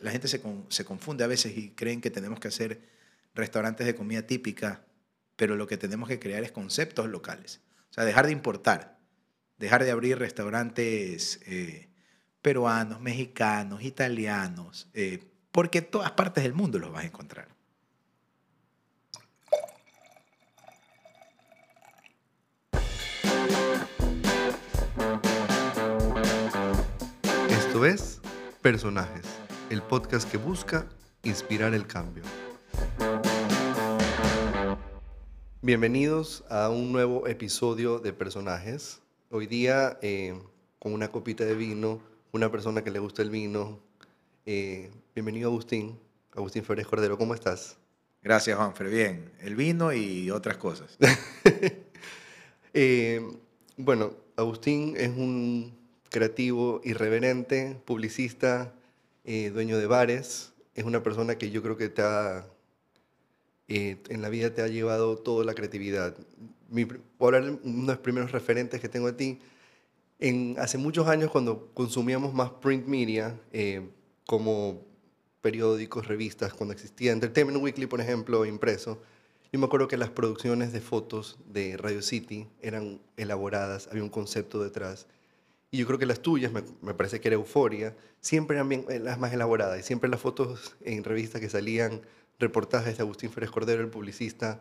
La gente se, se confunde a veces y creen que tenemos que hacer restaurantes de comida típica, pero lo que tenemos que crear es conceptos locales. O sea, dejar de importar, dejar de abrir restaurantes eh, peruanos, mexicanos, italianos, eh, porque todas partes del mundo los vas a encontrar. Esto es Personajes, el podcast que busca inspirar el cambio. Bienvenidos a un nuevo episodio de Personajes. Hoy día eh, con una copita de vino, una persona que le gusta el vino. Eh, bienvenido Agustín, Agustín Flores Cordero, ¿cómo estás? Gracias Juanfer, bien. El vino y otras cosas. Eh, bueno, Agustín es un creativo irreverente, publicista, dueño de bares. Es una persona que yo creo que te ha eh, en la vida te ha llevado toda la creatividad. Mi, voy hablar uno de los primeros referentes que tengo de ti. En, hace muchos años, cuando consumíamos más print media, eh, como periódicos, revistas, cuando existía Entertainment Weekly, por ejemplo, impreso, yo me acuerdo que las producciones de fotos de Radio City eran elaboradas, había un concepto detrás. Y yo creo que las tuyas, me, parece que era Euforia, siempre eran eh, las más elaboradas. Y siempre las fotos en revistas que salían reportajes de Agustín Férez Cordero, el publicista,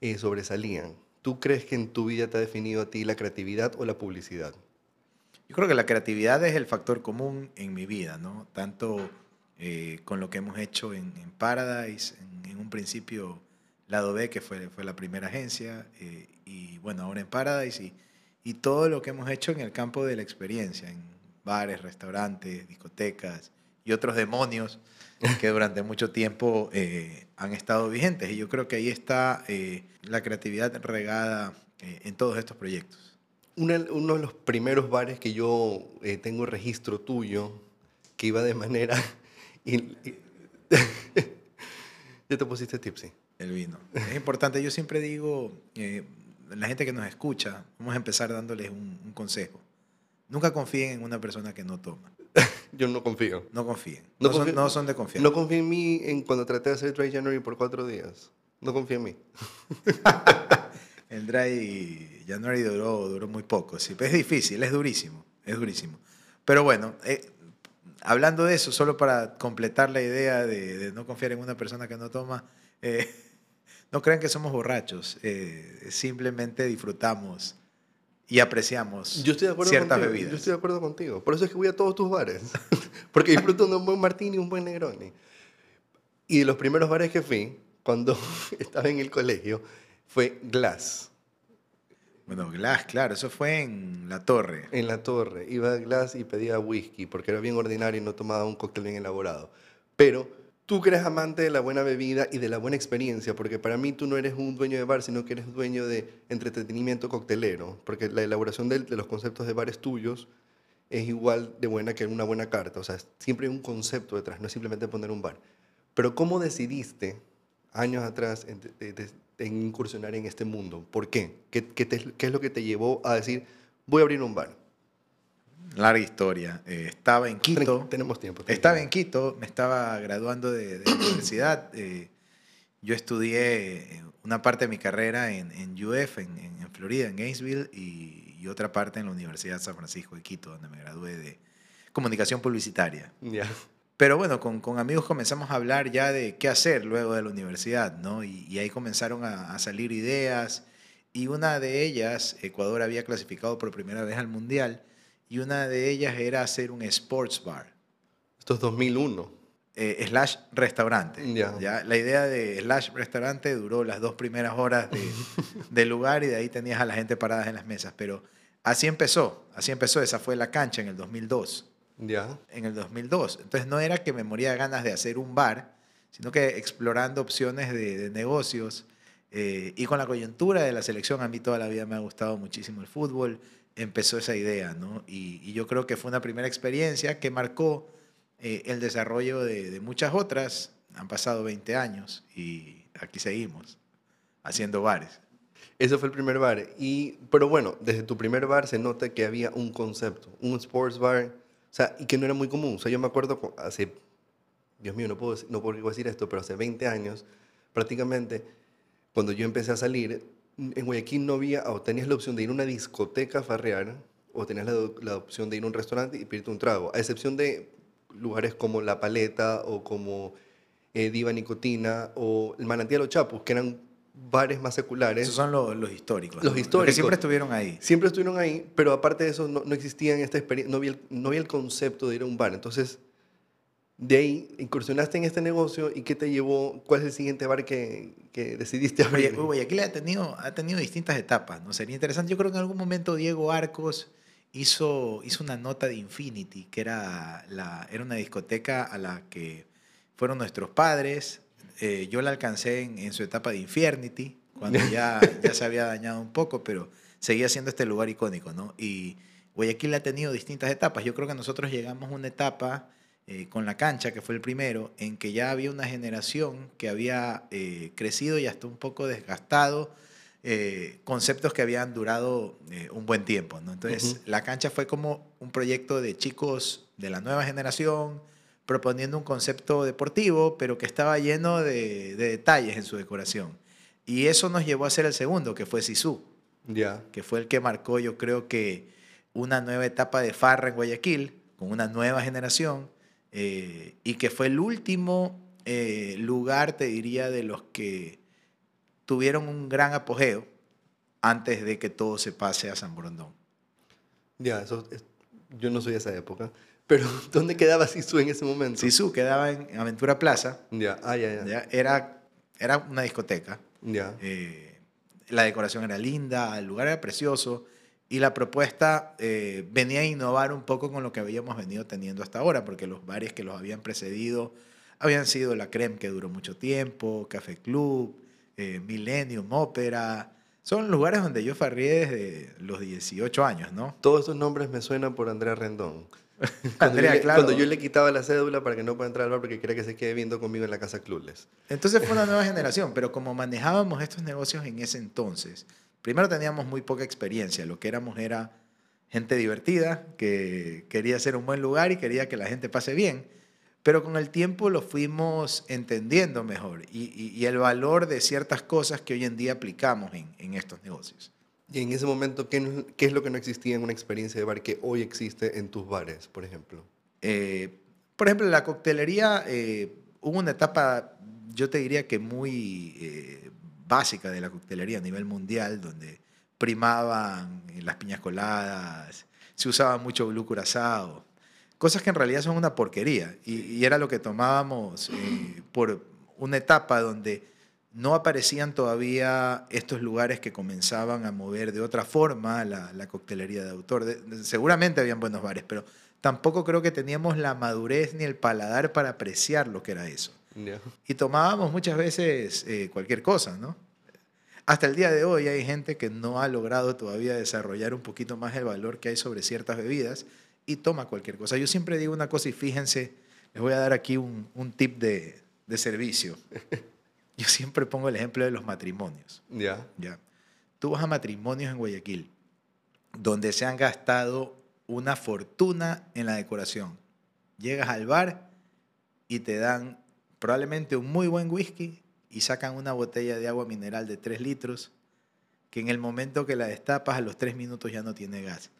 eh, sobresalían. ¿Tú crees que en tu vida te ha definido a ti la creatividad o la publicidad? Yo creo que la creatividad es el factor común en mi vida, ¿no? Tanto eh, con lo que hemos hecho en, Paradise, en, un principio Lado B, que fue, fue la primera agencia, eh, y bueno, ahora en Paradise, y, y todo lo que hemos hecho en el campo de la experiencia, en bares, restaurantes, discotecas y otros demonios que durante mucho tiempo eh, han estado vigentes. Y yo creo que ahí está eh, la creatividad regada eh, en todos estos proyectos. uno de los primeros bares que yo tengo registro tuyo, que iba de manera... ya te pusiste tipsy. El vino. Es importante, yo siempre digo, la gente que nos escucha, vamos a empezar dándoles un consejo. Nunca confíen en una persona que no toma. Yo no confío. No confíen. No, son, de confiar. No confío en mí en cuando traté de hacer Dry January por cuatro días. No confío en mí. el Dry January duró, duró muy poco. Sí, es difícil, es durísimo. Es durísimo. Pero bueno, eh, hablando de eso, solo para completar la idea de, no confiar en una persona que no toma, eh, no crean que somos borrachos. Eh, simplemente disfrutamos y apreciamos yo estoy de acuerdo ciertas contigo. bebidas. Yo estoy de acuerdo contigo. Por eso es que voy a todos tus bares. Porque disfruto de un buen martini y un buen negroni. Y de los primeros bares que fui, cuando estaba en el colegio, fue Glass. Bueno, Glass, claro, eso fue en La Torre. En La Torre. Iba a Glass y pedía whisky, porque era bien ordinario y no tomaba un cóctel bien elaborado. Pero tú que eres amante de la buena bebida y de la buena experiencia, porque para mí tú no eres un dueño de bar, sino que eres dueño de entretenimiento coctelero, porque la elaboración de, los conceptos de bares tuyos es igual de buena que una buena carta, o sea, siempre hay un concepto detrás, no es simplemente poner un bar. Pero ¿cómo decidiste años atrás en, incursionar en este mundo? ¿Por qué? ¿Qué, ¿Qué es lo que te llevó a decir, voy a abrir un bar? Larga historia. Eh, estaba en Quito. Tenemos tiempo. Estaba en Quito, me estaba graduando de, la universidad. Eh, yo estudié una parte de mi carrera en, en UF, en, en, Florida, en Gainesville, y, otra parte en la Universidad de San Francisco de Quito, donde me gradué de comunicación publicitaria. Ya. Pero bueno, con, con, amigos comenzamos a hablar ya de qué hacer luego de la universidad, ¿no? Y, ahí comenzaron a, a, salir ideas. Y una de ellas, Ecuador había clasificado por primera vez al Mundial y una de ellas era hacer un sports bar. Esto es 2001. Eh, slash restaurante. ¿ya? La idea de slash restaurante duró las dos primeras horas de, del lugar y de ahí tenías a la gente parada en las mesas. Pero así empezó, así empezó. Esa fue la cancha en el 2002. Ya. En el 2002. Entonces no era que me moría de ganas de hacer un bar, sino que explorando opciones de, negocios. Eh, y con la coyuntura de la selección, a mí toda la vida me ha gustado muchísimo el fútbol empezó esa idea, ¿no? Y, yo creo que fue una primera experiencia que marcó eh, el desarrollo de, muchas otras. Han pasado 20 años y aquí seguimos haciendo bares. Ese fue el primer bar. Y, pero bueno, desde tu primer bar se nota que había un concepto, un sports bar, o sea, y que no era muy común. O sea, yo me acuerdo hace Dios mío, no puedo, no puedo decir esto, pero hace 20 años, prácticamente, cuando yo empecé a salir, en Guayaquil no había, o tenías la opción de ir a una discoteca a farrear, o tenías la, la opción de ir a un restaurante y pedirte un trago, a excepción de lugares como La Paleta o como eh, Diva Nicotina o el Manantial Los Chapus, que eran bares más seculares. Esos son los, los históricos. Los históricos. siempre estuvieron ahí. Siempre estuvieron ahí, pero aparte de eso no, no existía esta experiencia, no había, no había el concepto de ir a un bar. Entonces, de ahí incursionaste en este negocio y ¿qué te llevó? ¿Cuál es el siguiente bar que, que decidiste abrir? Guaya- Guayaquil ha tenido, ha tenido distintas etapas, ¿no? Sería interesante. Yo creo que en algún momento Diego Arcos hizo, hizo una nota de Infinity, que era, la, era una discoteca a la que fueron nuestros padres. Eh, yo la alcancé en, en su etapa de Infiernity, cuando ya, ya se había dañado un poco, pero seguía siendo este lugar icónico, ¿no? Y Guayaquil ha tenido distintas etapas. Yo creo que nosotros llegamos a una etapa eh, con la cancha, que fue el primero, en que ya había una generación que había eh, crecido y hasta un poco desgastado eh, conceptos que habían durado un buen tiempo. ¿no? Entonces, la cancha fue como un proyecto de chicos de la nueva generación, proponiendo un concepto deportivo, pero que estaba lleno de, de detalles en su decoración. Y eso nos llevó a hacer el segundo, que fue Sisu Ya, que fue el que marcó, yo creo que una nueva etapa de farra en Guayaquil, con una nueva generación, eh, y que fue el último eh, lugar, te diría, de los que tuvieron un gran apogeo antes de que todo se pase a San Borondón. ya, eso es- yo no soy de esa época. Pero, ¿dónde quedaba Sisu en ese momento? Sisu quedaba en Aventura Plaza, Ya, ah, ya, ya. ¿ya? Era, era una discoteca, Ya, Eh, la decoración era linda, el lugar era precioso y la propuesta eh, venía a innovar un poco con lo que habíamos venido teniendo hasta ahora, porque los bares que los habían precedido habían sido La Creme, que duró mucho tiempo, Café Club, eh, Millennium, Ópera. Son lugares donde yo farrié desde los 18 años, ¿no? Todos estos nombres me suenan por Andrea Rendón. Cuando, Andrea, yo claro. cuando yo le quitaba la cédula para que no pueda entrar al bar porque quería que se quede viendo conmigo en la casa Clubes. Entonces fue una nueva generación, pero como manejábamos estos negocios en ese entonces, primero teníamos muy poca experiencia, lo que éramos era gente divertida, que quería hacer un buen lugar y quería que la gente pase bien, pero con el tiempo lo fuimos entendiendo mejor y, y- y el valor de ciertas cosas que hoy en día aplicamos en, en estos negocios. Y en ese momento, ¿qué, no- ¿qué es lo que no existía en una experiencia de bar que hoy existe en tus bares, por ejemplo? Eh, por ejemplo, la coctelería, eh, hubo una etapa, yo te diría que muy eh, básica de la coctelería a nivel mundial, donde primaban las piñas coladas, se usaba mucho blue curazao, cosas que en realidad son una porquería. Y, era lo que tomábamos eh, por una etapa donde no aparecían todavía estos lugares que comenzaban a mover de otra forma la, coctelería de autor. Seguramente habían buenos bares, pero tampoco creo que teníamos la madurez ni el paladar para apreciar lo que era eso. Ya. Y tomábamos muchas veces eh, cualquier cosa, ¿no? Hasta el día de hoy hay gente que no ha logrado todavía desarrollar un poquito más el valor que hay sobre ciertas bebidas y toma cualquier cosa. Yo siempre digo una cosa y fíjense, les voy a dar aquí un, un tip de, de servicio. Yo siempre pongo el ejemplo de los matrimonios. Ya. ¿ya? Tú vas a matrimonios en Guayaquil, donde se han gastado una fortuna en la decoración. Llegas al bar y te dan probablemente un muy buen whisky y sacan una botella de agua mineral de 3 litros que en el momento que la destapas a los 3 minutos ya no tiene gas.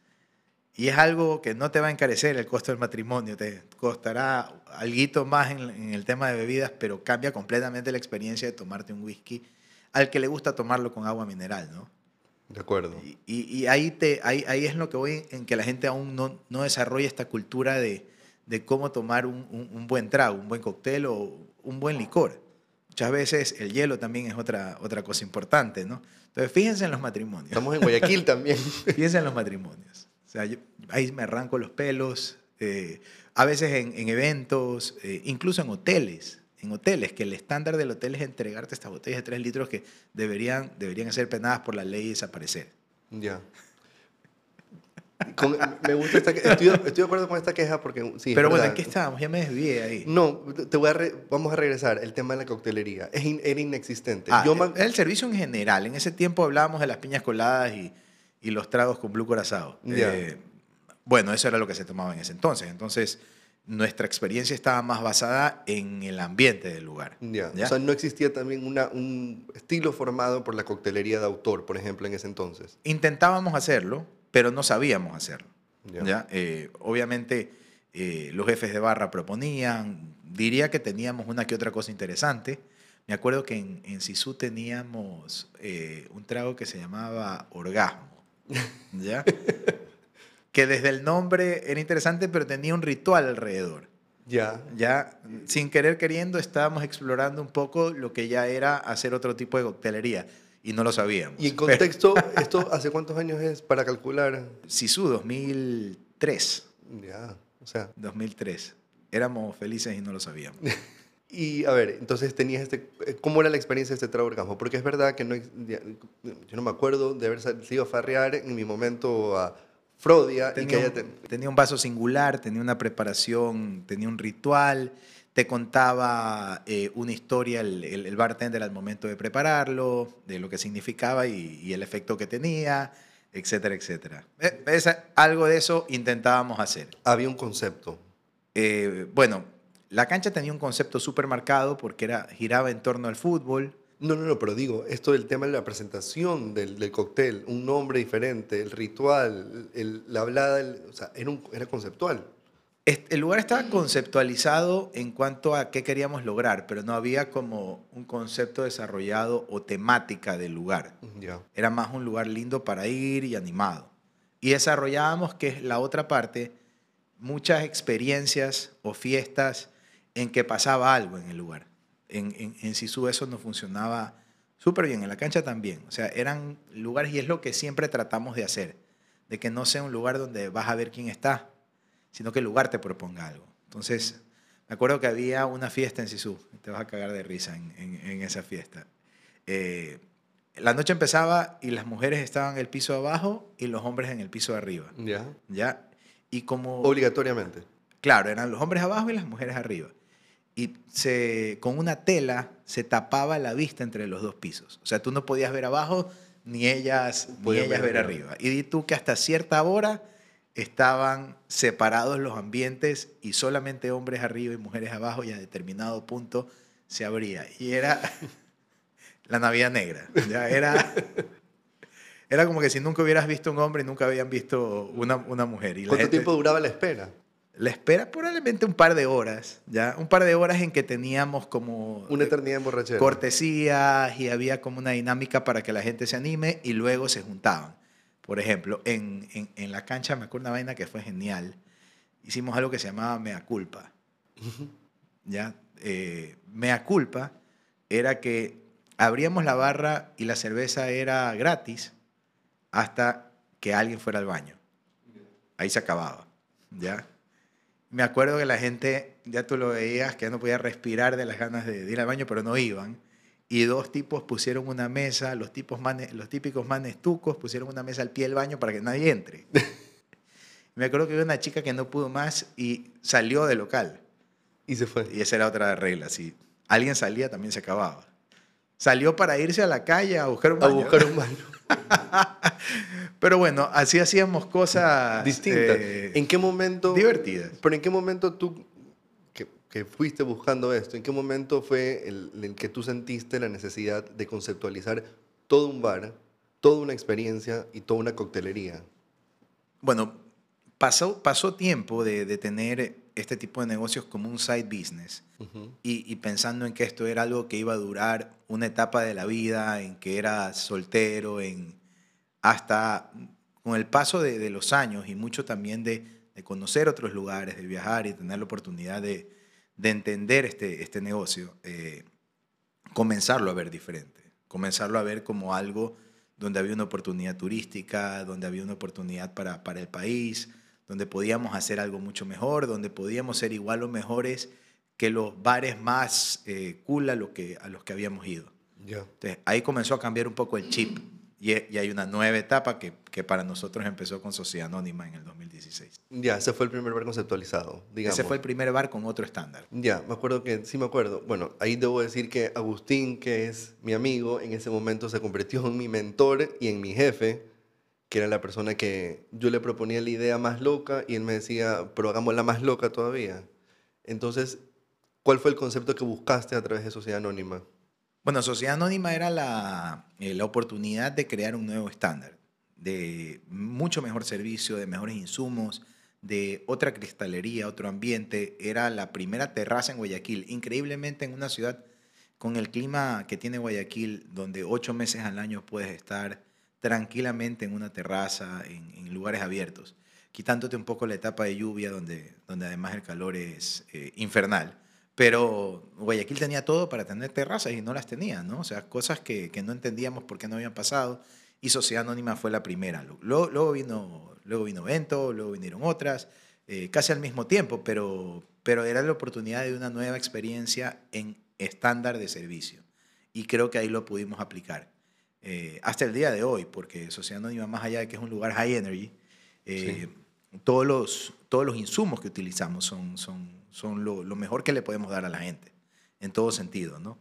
Y es algo que no te va a encarecer el costo del matrimonio, te costará algo más en, en el tema de bebidas, pero cambia completamente la experiencia de tomarte un whisky al que le gusta tomarlo con agua mineral, ¿no? De acuerdo. Y, y- y ahí, te, ahí, ahí es lo que voy, en que la gente aún no, no desarrolla esta cultura de, de cómo tomar un, un- un buen trago, un buen cóctel o un buen licor. Muchas veces el hielo también es otra, otra cosa importante, ¿no? Entonces, fíjense en los matrimonios. Estamos en Guayaquil también. Fíjense en los matrimonios. O sea, yo- ahí me arranco los pelos. eh, a veces en, en eventos, eh, incluso en hoteles. En hoteles, que el estándar del hotel es entregarte estas botellas de 3 litros que deberían, deberían ser penadas por la ley y desaparecer. Ya. Con- me gusta esta estoy, estoy de acuerdo con esta queja porque sí, Pero bueno. ¿en qué estábamos? Ya me desvié ahí. No, te voy a re- vamos a regresar. El tema de la coctelería. Es in- era inexistente. Ah, Yo el, el servicio en general. En ese tiempo hablábamos de las piñas coladas y, y los tragos con blue corazado. Ya. Eh, bueno, eso era lo que se tomaba en ese entonces. Entonces, nuestra experiencia estaba más basada en el ambiente del lugar. Ya. ¿ya? O sea, no existía también una, un estilo formado por la coctelería de autor, por ejemplo, en ese entonces. Intentábamos hacerlo, pero no sabíamos hacerlo. Ya. ¿ya? Eh, obviamente eh, los jefes de barra proponían, diría que teníamos una que otra cosa interesante. Me acuerdo que en, en Sisu teníamos eh, un trago que se llamaba Orgasmo, ¿ya? que desde el nombre era interesante, pero tenía un ritual alrededor. Ya. Ya, sin querer queriendo, estábamos explorando un poco lo que ya era hacer otro tipo de coctelería y no lo sabíamos. Y en Pero- contexto, ¿esto hace cuántos años es para calcular? Sisu 2003. Ya. O sea, 2003. Éramos felices y no lo sabíamos. Y a ver, entonces tenías este, eh, ¿cómo era la experiencia de este trago orgasmo? Porque es verdad que no, yo no me acuerdo de haber salido a farrear en mi momento a Frodia y que Tenía haya un, te- tenía un vaso singular, tenía una preparación, tenía un ritual, te contaba eh, una historia el, el- el bartender al momento de prepararlo, de lo que significaba y, y el efecto que tenía, etcétera, etcétera. Eh, esa- algo de eso intentábamos hacer. había un concepto. Eh, bueno, la cancha tenía un concepto súper marcado porque era, giraba en torno al fútbol, No, no, no, pero digo, esto del tema de la presentación del, del cóctel, un nombre diferente, el ritual, el- la hablada, o sea, era, un- era conceptual. El lugar estaba conceptualizado en cuanto a qué queríamos lograr, pero no había como un concepto desarrollado o temática del lugar. Era más un lugar lindo para ir y animado. Y desarrollábamos, que es la otra parte, muchas experiencias o fiestas en que pasaba algo en el lugar. En, en, en Sisu eso no funcionaba súper bien, en la cancha también. O sea, eran lugares, y es lo que siempre tratamos de hacer, de que no sea un lugar donde vas a ver quién está, sino que el lugar te proponga algo. Entonces, me acuerdo que había una fiesta en Sisu, te vas a cagar de risa en, en- en esa fiesta. Eh, la noche empezaba y las mujeres estaban en el piso abajo y los hombres en el piso arriba, Ya. ¿ya? Y como... Obligatoriamente. Claro, eran los hombres abajo y las mujeres arriba. Y se, con una tela se tapaba la vista entre los dos pisos. O sea, tú no podías ver abajo ni ellas, ni ellas ver ver arriba. Y di tú que hasta cierta hora estaban separados los ambientes y solamente hombres arriba y mujeres abajo y a determinado punto se abría. Y era la Navidad Negra. Ya era, era como que si nunca hubieras visto un hombre y nunca habían visto una, una mujer. Y ¿Cuánto gente- tiempo duraba la espera? la espera probablemente un par de horas, ¿ya? Un par de horas en que teníamos como Una eternidad en borrachera. cortesías y había como una dinámica para que la gente se anime y luego se juntaban. Por ejemplo, en, en, en la cancha me acuerdo una vaina que fue genial. Hicimos algo que se llamaba Mea Culpa. ¿Ya? Eh, mea Culpa era que abríamos la barra y la cerveza era gratis hasta que alguien fuera al baño. Ahí se acababa. ¿Ya? Me acuerdo que la gente, ya tú lo veías, que ya no podía respirar de las ganas de, de ir al baño, pero no iban. Y dos tipos pusieron una mesa, los, tipos manes- los típicos manes tucos pusieron una mesa al pie del baño para que nadie entre. Me acuerdo que había una chica que no pudo más y salió del local. Y se fue. Y esa era otra regla. Si alguien salía, también se acababa. Salió para irse a la calle a buscar un A baño. buscar un baño. Pero bueno, así hacíamos cosas Distinta. eh, ¿En qué momento? divertidas. Pero ¿en qué momento tú, que, fuiste buscando esto, en qué momento fue el, en que tú sentiste la necesidad de conceptualizar todo un bar, toda una experiencia y toda una coctelería? Bueno, pasó, pasó tiempo de, de tener este tipo de negocios como un side business y, y pensando en que esto era algo que iba a durar una etapa de la vida, en que era soltero, en hasta con el paso de, de los años y mucho también de, de conocer otros lugares, de viajar y tener la oportunidad de, de entender este, este negocio, eh, comenzarlo a ver diferente, comenzarlo a ver como algo donde había una oportunidad turística, donde había una oportunidad para, para el país, donde podíamos hacer algo mucho mejor, donde podíamos ser igual o mejores que los bares más eh, cool a, lo que, a los que habíamos ido. Ya. Entonces, ahí comenzó a cambiar un poco el chip y, y hay una nueva etapa que, que para nosotros empezó con Sociedad Anónima en el 2016. Ya, ese fue el primer bar conceptualizado, digamos. Ese fue el primer bar con otro estándar. Ya, me acuerdo que, sí me acuerdo. Bueno, ahí debo decir que Agustín, que es mi amigo, en ese momento se convirtió en mi mentor y en mi jefe, que era la persona que yo le proponía la idea más loca y él me decía, pero hagámosla más loca todavía. Entonces, ¿cuál fue el concepto que buscaste a través de Sociedad Anónima? Bueno, Sociedad Anónima era la, eh, la oportunidad de crear un nuevo estándar, de mucho mejor servicio, de mejores insumos, de otra cristalería, otro ambiente. Era la primera terraza en Guayaquil. Increíblemente en una ciudad con el clima que tiene Guayaquil, donde ocho meses al año puedes estar tranquilamente en una terraza, en, lugares abiertos, quitándote un poco la etapa de lluvia, donde, donde además el calor es eh, infernal. Pero Guayaquil tenía todo para tener terrazas y no las tenía, ¿no? O sea, cosas que, que no entendíamos por qué no habían pasado. Y Sociedad Anónima fue la primera. Luego, luego vino, luego vino Vento, luego vinieron otras, eh, casi al mismo tiempo, pero, pero era la oportunidad de una nueva experiencia en estándar de servicio. Y creo que ahí lo pudimos aplicar. Eh, hasta el día de hoy, porque Sociedad Anónima, más allá de que es un lugar high energy, eh, todos, los, todos los insumos que utilizamos son, son, son lo, lo, mejor que le podemos dar a la gente, en todo sentido, ¿no?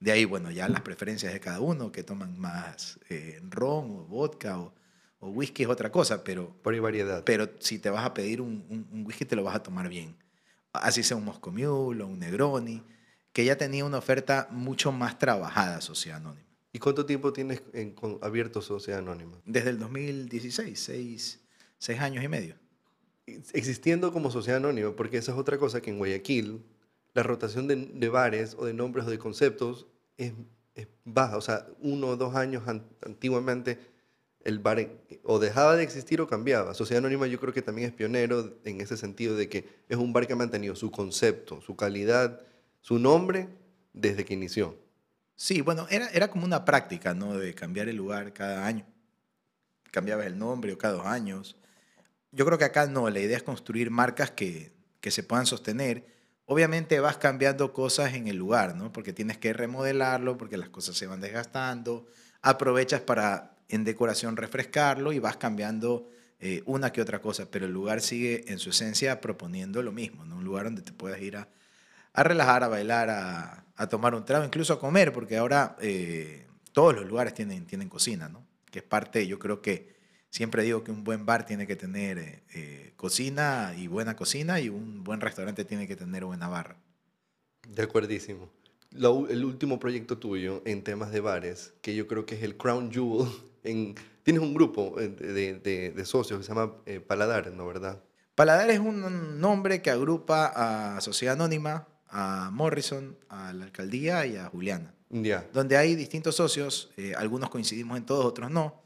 De ahí, bueno, ya las preferencias de cada uno, que toman más eh, ron o vodka o, o, whisky es otra cosa, pero... Por variedad. Pero si te vas a pedir un, un, un whisky, te lo vas a tomar bien. Así sea un Moscow Mule o un Negroni que ya tenía una oferta mucho más trabajada Sociedad Anónima. ¿Y cuánto tiempo tienes en, con, abierto Sociedad Anónima? Desde el 2016, seis, seis años y medio. Existiendo como Sociedad Anónima, porque esa es otra cosa que en Guayaquil la rotación de, bares o de nombres o de conceptos es, es, baja. O sea, uno o dos años an, antiguamente el bar o dejaba de existir o cambiaba. Sociedad Anónima yo creo que también es pionero en ese sentido de que es un bar que ha mantenido su concepto, su calidad, su nombre desde que inició. Sí, bueno, era, era como una práctica, ¿no? De cambiar el lugar cada año. Cambiabas el nombre o cada dos años. Yo creo que acá no, la idea es construir marcas que, que se puedan sostener. Obviamente vas cambiando cosas en el lugar, ¿no? Porque tienes que remodelarlo, porque las cosas se van desgastando. Aprovechas para en decoración refrescarlo y vas cambiando eh, una que otra cosa, pero el lugar sigue en su esencia proponiendo lo mismo, ¿no? Un lugar donde te puedas ir a a relajar, a bailar, a, a tomar un trago, incluso a comer, porque ahora eh, todos los lugares tienen, tienen cocina, ¿no? Que es parte, yo creo que siempre digo que un buen bar tiene que tener eh, eh, cocina y buena cocina y un buen restaurante tiene que tener buena barra. De acuerdísimo. Lo, el último proyecto tuyo en temas de bares, que yo creo que es el Crown Jewel, en, tienes un grupo de, de, de socios que se llama eh, Paladar, ¿no verdad? Paladar es un nombre que agrupa a Sociedad Anónima, a Morrison, a la alcaldía y a Juliana. Yeah. Donde hay distintos socios, eh, algunos coincidimos en todos, otros no,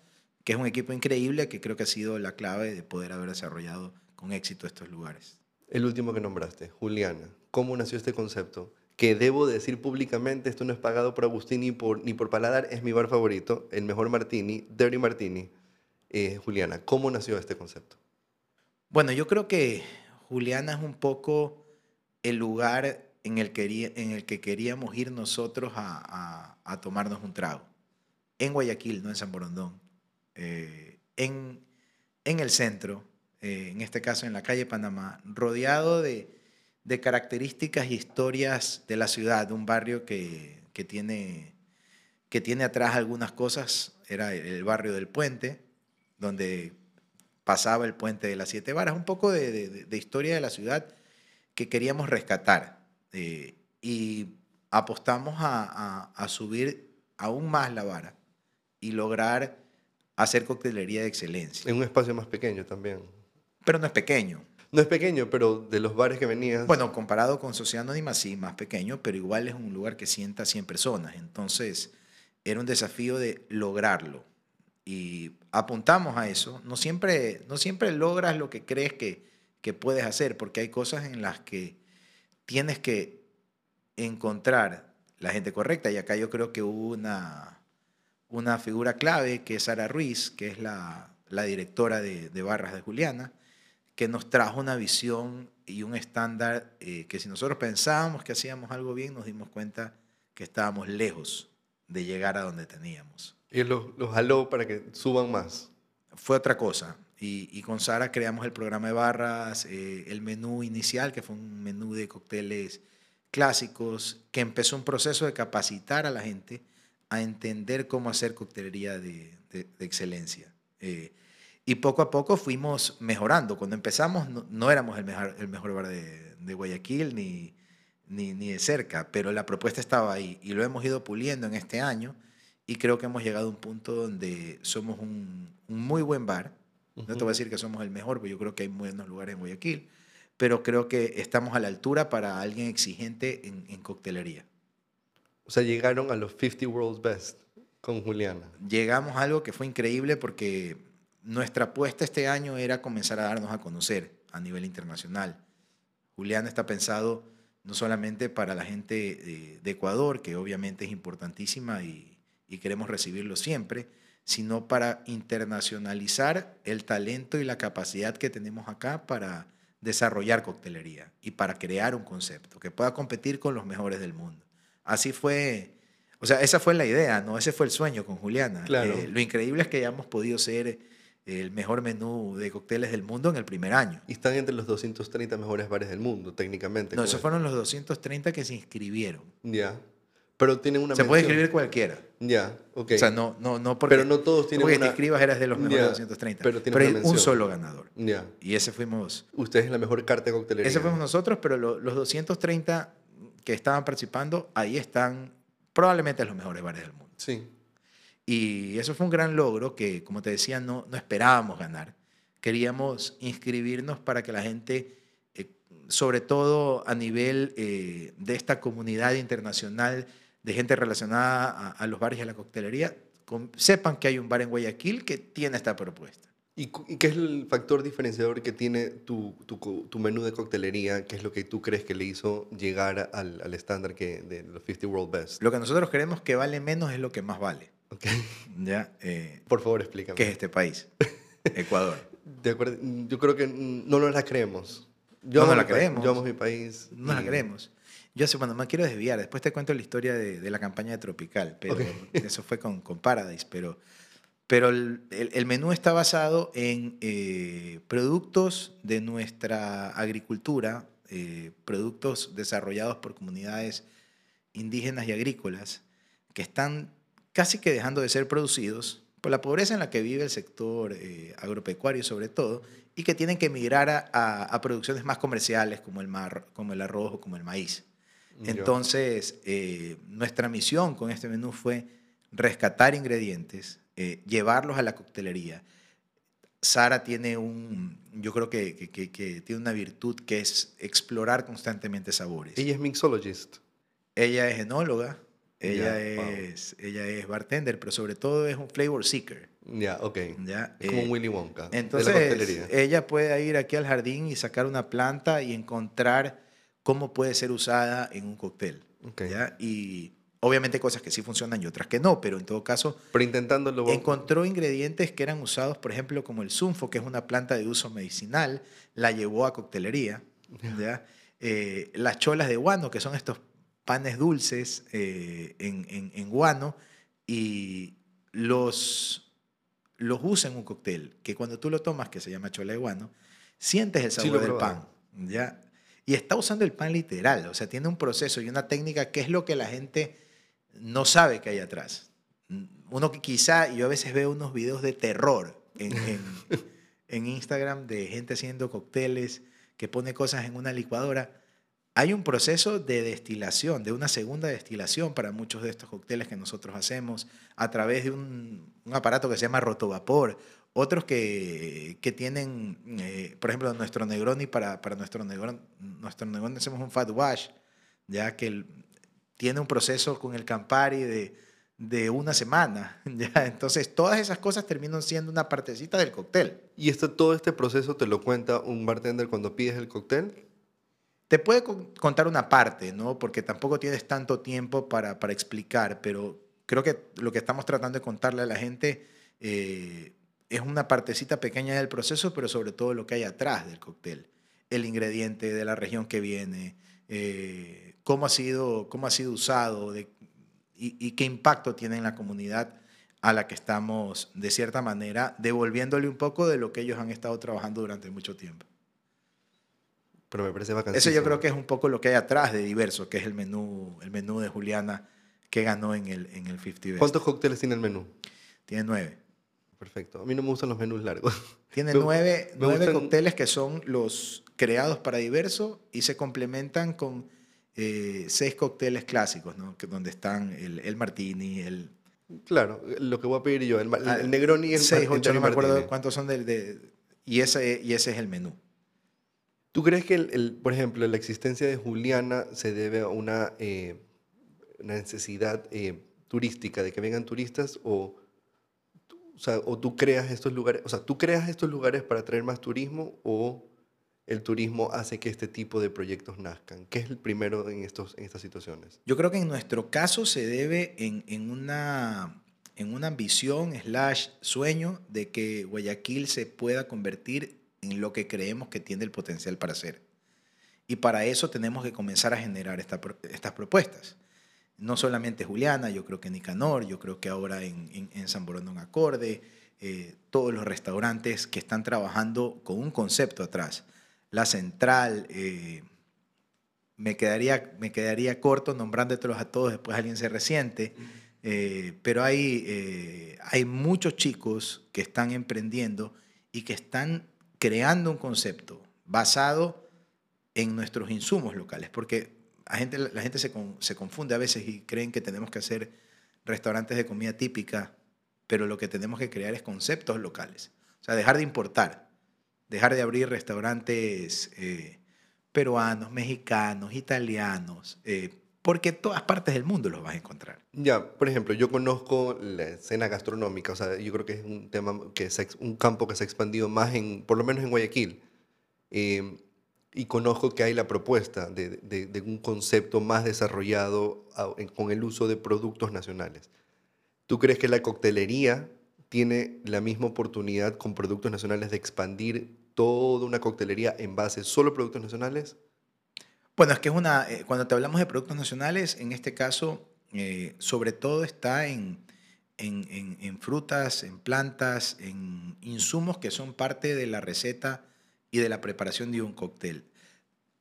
que es un equipo increíble que creo que ha sido la clave de poder haber desarrollado con éxito estos lugares. El último que nombraste, Juliana. ¿Cómo nació este concepto? Que debo decir públicamente, esto no es pagado por Agustín ni por, ni por Paladar, es mi bar favorito, el mejor martini, Dirty Martini. Eh, Juliana, ¿cómo nació este concepto? Bueno, yo creo que Juliana es un poco el lugar en el, que, en el que queríamos ir nosotros a, a, a, tomarnos un trago. En Guayaquil, no en San Borondón. Eh, en, en el centro, eh, en este caso en la calle Panamá, rodeado de, de características y historias de la ciudad, de un barrio que, que, tiene, que tiene atrás algunas cosas. Era el barrio del puente, donde pasaba el puente de las siete varas, un poco de, de, de historia de la ciudad que queríamos rescatar. Eh, y apostamos a, a, a, subir aún más la vara y lograr hacer coctelería de excelencia. En un espacio más pequeño también. Pero no es pequeño. No es pequeño, pero de los bares que venías... Bueno, comparado con Sociedad Anónima, sí, más pequeño, pero igual es un lugar que sienta 100 personas. Entonces, era un desafío de lograrlo. Y apuntamos a eso. No siempre, no siempre logras lo que crees que, que puedes hacer, porque hay cosas en las que tienes que encontrar la gente correcta. Y acá yo creo que hubo una, una figura clave, que es Sara Ruiz, que es la, la directora de, de, Barras de Juliana, que nos trajo una visión y un estándar eh, que si nosotros pensábamos que hacíamos algo bien, nos dimos cuenta que estábamos lejos de llegar a donde teníamos. Y los lo jaló para que suban más. Fue otra cosa. Y, y, con Sara creamos el programa de barras, eh, el menú inicial, que fue un menú de cócteles clásicos, que empezó un proceso de capacitar a la gente a entender cómo hacer coctelería de, de, de excelencia. Eh, y poco a poco fuimos mejorando. Cuando empezamos no, no éramos el mejor, el mejor bar de, de Guayaquil ni, ni, ni de cerca, pero la propuesta estaba ahí y lo hemos ido puliendo en este año y creo que hemos llegado a un punto donde somos un, un muy buen bar. No te voy a decir que somos el mejor, porque yo creo que hay buenos lugares en Guayaquil, pero creo que estamos a la altura para alguien exigente en, en coctelería. O sea, llegaron a los 50 World's Best con Juliana. Llegamos a algo que fue increíble porque nuestra apuesta este año era comenzar a darnos a conocer a nivel internacional. Juliana está pensado no solamente para la gente de, Ecuador, que obviamente es importantísima y queremos recibirlo siempre, sino para internacionalizar el talento y la capacidad que tenemos acá para desarrollar coctelería y para crear un concepto que pueda competir con los mejores del mundo. Así fue, o sea, esa fue la idea, ¿no? Ese fue el sueño con Juliana. Claro. Eh, lo increíble es que hayamos podido ser el mejor menú de cócteles del mundo en el primer año. Y están entre los 230 mejores bares del mundo, técnicamente. No, esos fueron los 230 que se inscribieron. Ya. Pero tienen una Se puede mención. inscribir cualquiera. Ya, ok. O sea, no, no, no porque, Pero no todos tienen porque una- te inscribas eras de los mejores Ya, 230. pero hay un solo ganador. Ya. Y ese fuimos, Ustedes es la mejor carta de coctelería. ese fuimos nosotros, pero lo- los 230 que estaban participando, ahí están probablemente los mejores bares del mundo. Sí. Y eso fue un gran logro que, como te decía, no, no esperábamos ganar. Queríamos inscribirnos para que la gente, eh, sobre todo a nivel eh, de esta comunidad internacional de gente relacionada a, a los bares y a la coctelería, con- sepan que hay un bar en Guayaquil que tiene esta propuesta. ¿Y, y qué es el factor diferenciador que tiene tu, tu, tu menú de coctelería? ¿Qué es lo que tú crees que le hizo llegar al, al estándar que, de los 50 World Best? Lo que nosotros creemos que vale menos es lo que más vale. Ok. ¿ya? Eh, Por favor, explícame. ¿Qué es este país? Ecuador. De acuerdo, yo creo que no nos la creemos. Yo No nos la creemos. Yo amo mi país. No la y- creemos. Yo bueno, me quiero desviar. Después te cuento la historia de, de la campaña de Tropical, pero Ok. eso fue con, con Paradise. Pero, pero el, el- el menú está basado en eh, productos de nuestra agricultura, eh, productos desarrollados por comunidades indígenas y agrícolas que están casi que dejando de ser producidos por la pobreza en la que vive el sector eh, agropecuario sobre todo y que tienen que migrar a, a- a producciones más comerciales como el, mar, como el arroz o como el maíz. Entonces, eh, nuestra misión con este menú fue rescatar ingredientes, eh, llevarlos a la coctelería. Sara tiene un, yo creo que, que- que- que tiene una virtud que es explorar constantemente sabores. Ella es mixologist. Ella es enóloga, ella, wow. es, ella es bartender, pero sobre todo es un flavor seeker. Ya, ok. ¿ya? Es como Eh, un Willy Wonka. de la entonces, ella puede ir aquí al jardín y sacar una planta y encontrar cómo puede ser usada en un cóctel. Ok. ¿ya? Y obviamente hay cosas que sí funcionan y otras que no, pero en todo caso Pero intentándolo. encontró ingredientes que eran usados, por ejemplo, como el sunfo, que es una planta de uso medicinal, la llevó a coctelería. ¿ya? Eh, las cholas de guano, que son estos panes dulces eh, en, en- en guano, y los, los usa en un cóctel, que cuando tú lo tomas, que se llama chola de guano, sientes el sabor del pan. ¿ya? Y está usando el pan literal, o sea, tiene un proceso y una técnica que es lo que la gente no sabe que hay atrás. Uno que quizá, yo a veces veo unos videos de terror en, en, en Instagram de gente haciendo cócteles que pone cosas en una licuadora. Hay un proceso de destilación, de una segunda destilación para muchos de estos cócteles que nosotros hacemos a través de un, un aparato que se llama rotovapor. Otros que, que tienen, eh, por ejemplo, nuestro Negroni, para, para nuestro Negroni, nuestro Negroni hacemos un fat wash, ya que el- tiene un proceso con el Campari de, de una semana. ¿ya? Entonces, todas esas cosas terminan siendo una partecita del cóctel. Y esto, todo este proceso te lo cuenta un bartender cuando pides el cóctel. Te puede con- contar una parte, ¿no? Porque tampoco tienes tanto tiempo para, para explicar, pero creo que lo que estamos tratando de contarle a la gente eh, es una partecita pequeña del proceso, pero sobre todo lo que hay atrás del cóctel. El ingrediente de la región que viene, eh, cómo, ha sido, cómo ha sido usado de- y, y qué impacto tiene en la comunidad a la que estamos, de cierta manera, devolviéndole un poco de lo que ellos han estado trabajando durante mucho tiempo. Pero me parece Eso yo creo que es un poco lo que hay atrás de Diverso, que es el menú, el menú de Juliana que ganó en el, en el 50 Best. ¿Cuántos cócteles tiene el menú? Tiene nueve. Perfecto. A mí no me gustan los menús largos. Tiene Me- nueve, me nueve gustan- cócteles que son los creados para diverso y se complementan con eh, seis cócteles clásicos, ¿no? Que donde están el, el martini, el... Claro, lo que voy a pedir yo, el, el ah, Negroni y el Seis, ocho, no me acuerdo cuántos son de, de, y, ese, y ese es el menú. ¿Tú crees que, el, por ejemplo, la existencia de Juliana se debe a una, eh, una necesidad eh, turística, de que vengan turistas o, o, sea, o tú creas estos lugares, o sea, tú creas estos lugares para atraer más turismo o el turismo hace que este tipo de proyectos nazcan? ¿Qué es el primero en, estos, en estas situaciones? Yo creo que en nuestro caso se debe en, en, una, en una ambición slash sueño de que Guayaquil se pueda convertir en lo que creemos que tiene el potencial para ser. Y para eso tenemos que comenzar a generar estas propuestas. No solamente Juliana, yo creo que Nicanor, yo creo que ahora en, en, San Borondón Acorde, eh, todos los restaurantes que están trabajando con un concepto atrás la central. Eh, me, quedaría, me quedaría corto nombrándotelos a todos, después alguien se resiente. Eh, pero hay, eh, hay muchos chicos que están emprendiendo y que están creando un concepto basado en nuestros insumos locales, porque la gente, la gente se, se confunde a veces y creen que tenemos que hacer restaurantes de comida típica, pero lo que tenemos que crear es conceptos locales, o sea, dejar de importar dejar de abrir restaurantes eh, peruanos, mexicanos, italianos, eh, porque todas partes del mundo los vas a encontrar. Ya, por ejemplo, yo conozco la escena gastronómica, o sea, yo creo que es un tema que es un campo que se ha expandido más en, por lo menos en Guayaquil. Eh, y conozco que hay la propuesta de, un concepto más desarrollado con el uso de productos nacionales. ¿Tú crees que la coctelería tiene la misma oportunidad con productos nacionales de expandir toda una coctelería en base solo a productos nacionales? Bueno, es que es una, eh, cuando te hablamos de productos nacionales, en este caso, eh, sobre todo está en, en, en, frutas, en plantas, en insumos que son parte de la receta y de la preparación de un cóctel.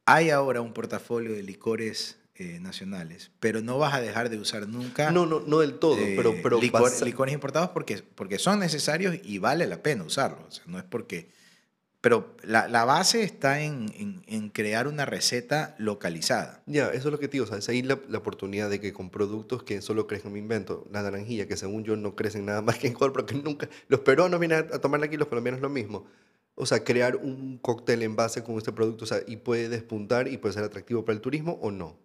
Hay ahora un portafolio de licores eh, nacionales, pero no vas a dejar de usar nunca. No, no, no del todo, pero. pero licores importados porque, porque son necesarios y vale la pena usarlos. no es porque pero la, la base está en, en, en, crear una receta localizada. Ya, eso es lo que te digo. ¿sabes? Ahí la, la, oportunidad de que con productos que solo crecen, me invento, la naranjilla, que según yo no crecen nada más que en Ecuador, porque nunca. Los peruanos vienen a, tomarla aquí, los colombianos lo mismo. O sea, crear un cóctel en base con este producto, o sea, y puede despuntar y puede ser atractivo para el turismo o no.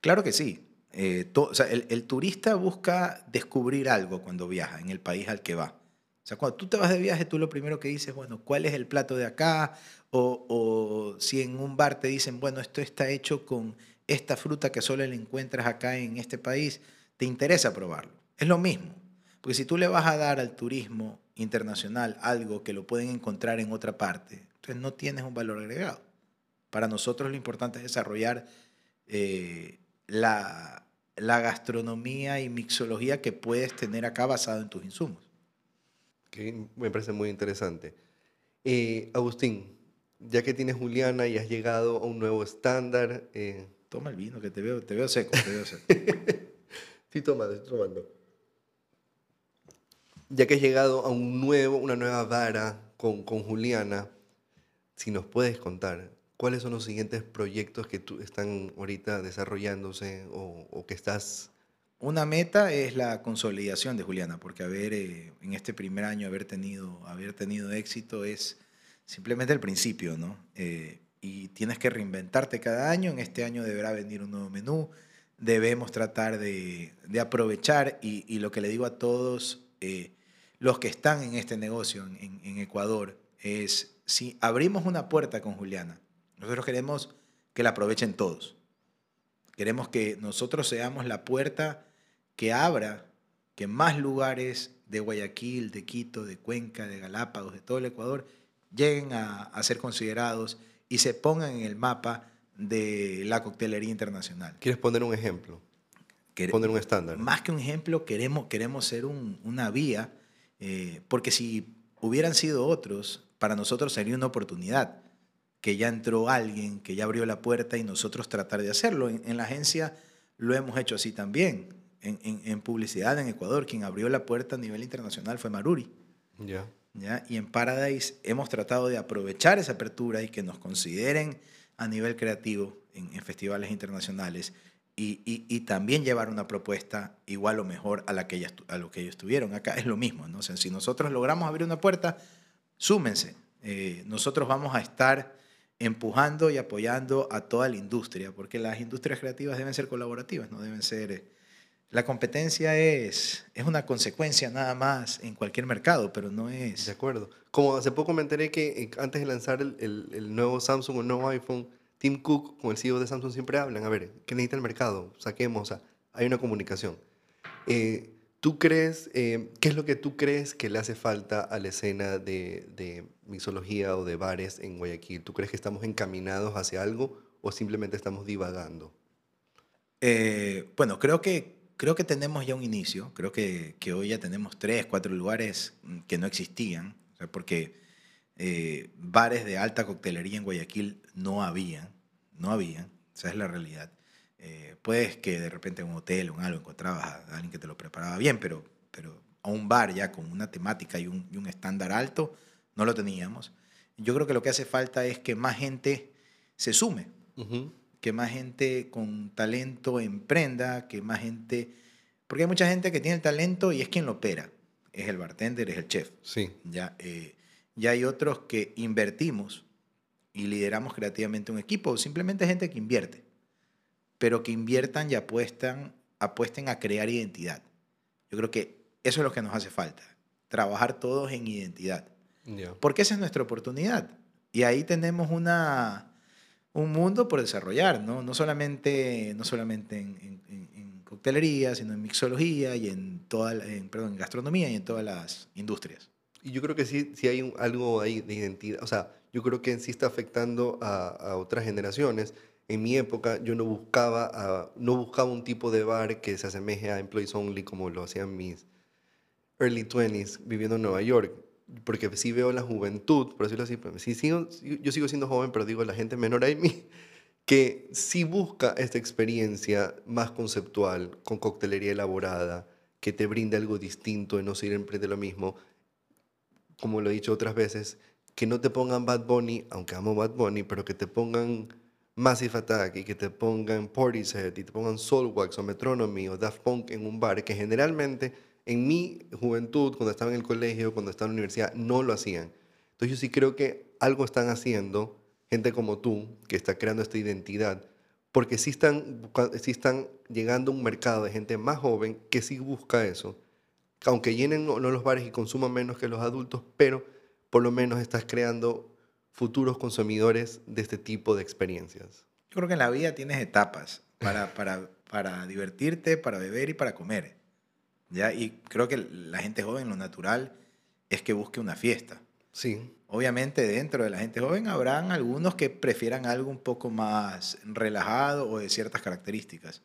Claro que sí. Eh, o sea, el, el turista busca descubrir algo cuando viaja en el país al que va. O sea, cuando tú te vas de viaje, tú lo primero que dices, bueno, ¿cuál es el plato de acá? O, si en un bar te dicen, bueno, esto está hecho con esta fruta que solo le encuentras acá en este país, te interesa probarlo. Es lo mismo. Porque si tú le vas a dar al turismo internacional algo que lo pueden encontrar en otra parte, entonces no tienes un valor agregado. Para nosotros lo importante es desarrollar eh, la gastronomía y mixología que puedes tener acá basado en tus insumos que me parece muy interesante. Eh, Agustín, ya que tienes Juliana y has llegado a un nuevo estándar... Eh... Toma el vino, que te veo, te veo seco, te veo seco. sí, toma, estoy tomando. Ya que has llegado a un nuevo, una nueva vara con, con Juliana, si nos puedes contar, ¿cuáles son los siguientes proyectos que tú están ahorita desarrollándose o, o que estás una meta es la consolidación de Juliana, porque haber, eh, en este primer año haber tenido, haber tenido éxito es simplemente el principio, ¿no? Eh, y tienes que reinventarte cada año. En este año deberá venir un nuevo menú. Debemos tratar de, aprovechar, y, lo que le digo a todos eh, los que están en este negocio en, en Ecuador, es si abrimos una puerta con Juliana, nosotros queremos que la aprovechen todos. Queremos que nosotros seamos la puerta que abra que más lugares de Guayaquil, de Quito, de Cuenca, de Galápagos, de todo el Ecuador, lleguen a, ser considerados y se pongan en el mapa de la coctelería internacional. ¿Quieres poner un ejemplo? poner un estándar. Más que un ejemplo, queremos, queremos ser una vía, eh, porque si hubieran sido otros, para nosotros sería una oportunidad, que ya entró alguien, que ya abrió la puerta y nosotros tratar de hacerlo. en la agencia lo hemos hecho así también en, en, publicidad en Ecuador. Quien abrió la puerta a nivel internacional fue Maruri. Ya. ¿ya? Y en Paradise hemos tratado de aprovechar esa apertura y que nos consideren a nivel creativo en, en festivales internacionales y, y, y, también llevar una propuesta igual o mejor a, la que ellas, a lo que ellos tuvieron. Acá es lo mismo, ¿no? O sea, si nosotros logramos abrir una puerta, súmense. Eh, nosotros vamos a estar empujando y apoyando a toda la industria, porque las industrias creativas deben ser colaborativas, no deben ser... La competencia es, es una consecuencia nada más en cualquier mercado, pero no es... De acuerdo. Como hace poco me enteré que eh, antes de lanzar el, el, el nuevo Samsung o el nuevo iPhone, Tim Cook con el CEO de Samsung siempre hablan, a ver, ¿qué necesita el mercado? Saquemos, o sea, hay una comunicación. Eh, ¿Tú crees, eh, qué es lo que tú crees que le hace falta a la escena de, de mixología o de bares en Guayaquil? ¿Tú crees que estamos encaminados hacia algo o simplemente estamos divagando? Eh, bueno, creo que, creo que tenemos ya un inicio, creo que, que hoy ya tenemos tres, cuatro lugares que no existían, o sea, porque eh, bares de alta coctelería en Guayaquil no habían, no habían, esa es la realidad. Eh, puedes que de repente en un hotel o en algo encontrabas a alguien que te lo preparaba bien, pero, pero a un bar ya con una temática y un, y un estándar alto no lo teníamos. Yo creo que lo que hace falta es que más gente se sume, uh -huh. Que más gente con talento emprenda, que más gente... Porque hay mucha gente que tiene el talento y es quien lo opera. Es el bartender, es el chef. Sí. Ya, eh, y hay otros que invertimos y lideramos creativamente un equipo, simplemente gente que invierte, pero que inviertan y apuestan, apuesten a crear identidad. Yo creo que eso es lo que nos hace falta, trabajar todos en identidad. Yeah. Porque esa es nuestra oportunidad. Y ahí tenemos una, un mundo por desarrollar, ¿no? No solamente, no solamente en, en, en coctelería, sino en mixología y en, toda, en, perdón, en gastronomía y en todas las industrias. Y yo creo que sí, sí hay un, algo ahí de identidad. O sea, yo creo que sí está afectando a, a otras generaciones. En mi época yo no buscaba, a, no buscaba un tipo de bar que se asemeje a Employees Only como lo hacían mis early 20s viviendo en Nueva York. Porque sí veo la juventud, por decirlo así, pues, sí yo sigo siendo joven, pero digo la gente menor a mí, que sí busca esta experiencia más conceptual, con coctelería elaborada, que te brinde algo distinto y no siempre de lo mismo. Como lo he dicho otras veces, que no te pongan Bad Bunny, aunque amo Bad Bunny, pero que te pongan Massive Attack y que te pongan Portishead y te pongan Soulwax o Metronomy o Daft Punk en un bar, que generalmente en mi juventud, cuando estaba en el colegio, cuando estaba en la universidad, no lo hacían. Entonces yo sí creo que algo están haciendo, gente como tú, que está creando esta identidad, porque sí están, sí están llegando a un mercado de gente más joven que sí busca eso aunque llenen no, los bares y consuman menos que los adultos, pero por lo menos estás creando futuros consumidores de este tipo de experiencias. Yo creo que en la vida tienes etapas para, para, para divertirte, para beber y para comer. ¿Ya? Y creo que la gente joven lo natural es que busque una fiesta. Sí. Obviamente dentro de la gente joven habrán algunos que prefieran algo un poco más relajado o de ciertas características.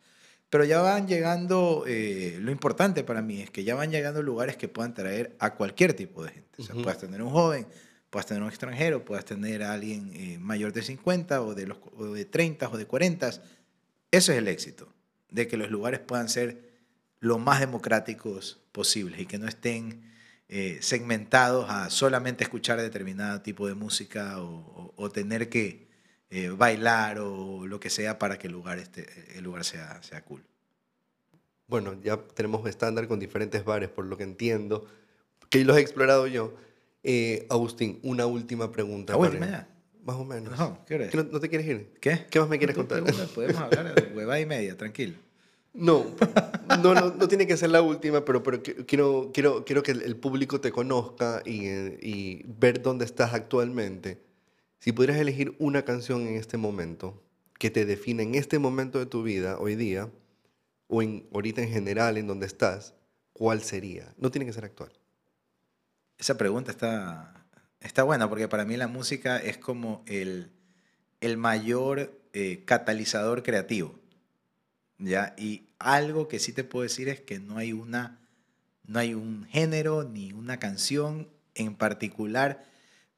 Pero ya van llegando, eh, lo importante para mí es que ya van llegando lugares que puedan traer a cualquier tipo de gente. O sea, uh -huh. puedas tener un joven, puedas tener un extranjero, puedas tener a alguien eh, mayor de 50 o de, los, o de 30 o de 40. Eso es el éxito, de que los lugares puedan ser lo más democráticos posibles y que no estén eh, segmentados a solamente escuchar determinado tipo de música o, o, o tener que eh, bailar o lo que sea para que el lugar, esté, el lugar sea, sea cool. Bueno, ya tenemos estándar con diferentes bares, por lo que entiendo, que los he explorado yo. Eh, Agustín, una última pregunta. ¿La última ya? Más o menos. No, ¿qué hora ¿No, ¿No, te quieres ir? ¿Qué? ¿Qué más me quieres ¿No contar? Podemos hablar de huevada y media, tranquilo. No, no, no, no, tiene que ser la última, pero, pero quiero, quiero, quiero que el público te conozca y, y ver dónde estás actualmente. Si pudieras elegir una canción en este momento que te define en este momento de tu vida, hoy día, o en, ahorita en general, en donde estás, ¿cuál sería? No tiene que ser actual. Esa pregunta está, está buena porque para mí la música es como el, el mayor eh, catalizador creativo. ¿Ya? Y algo que sí te puedo decir es que no hay, una, no hay un género ni una canción en particular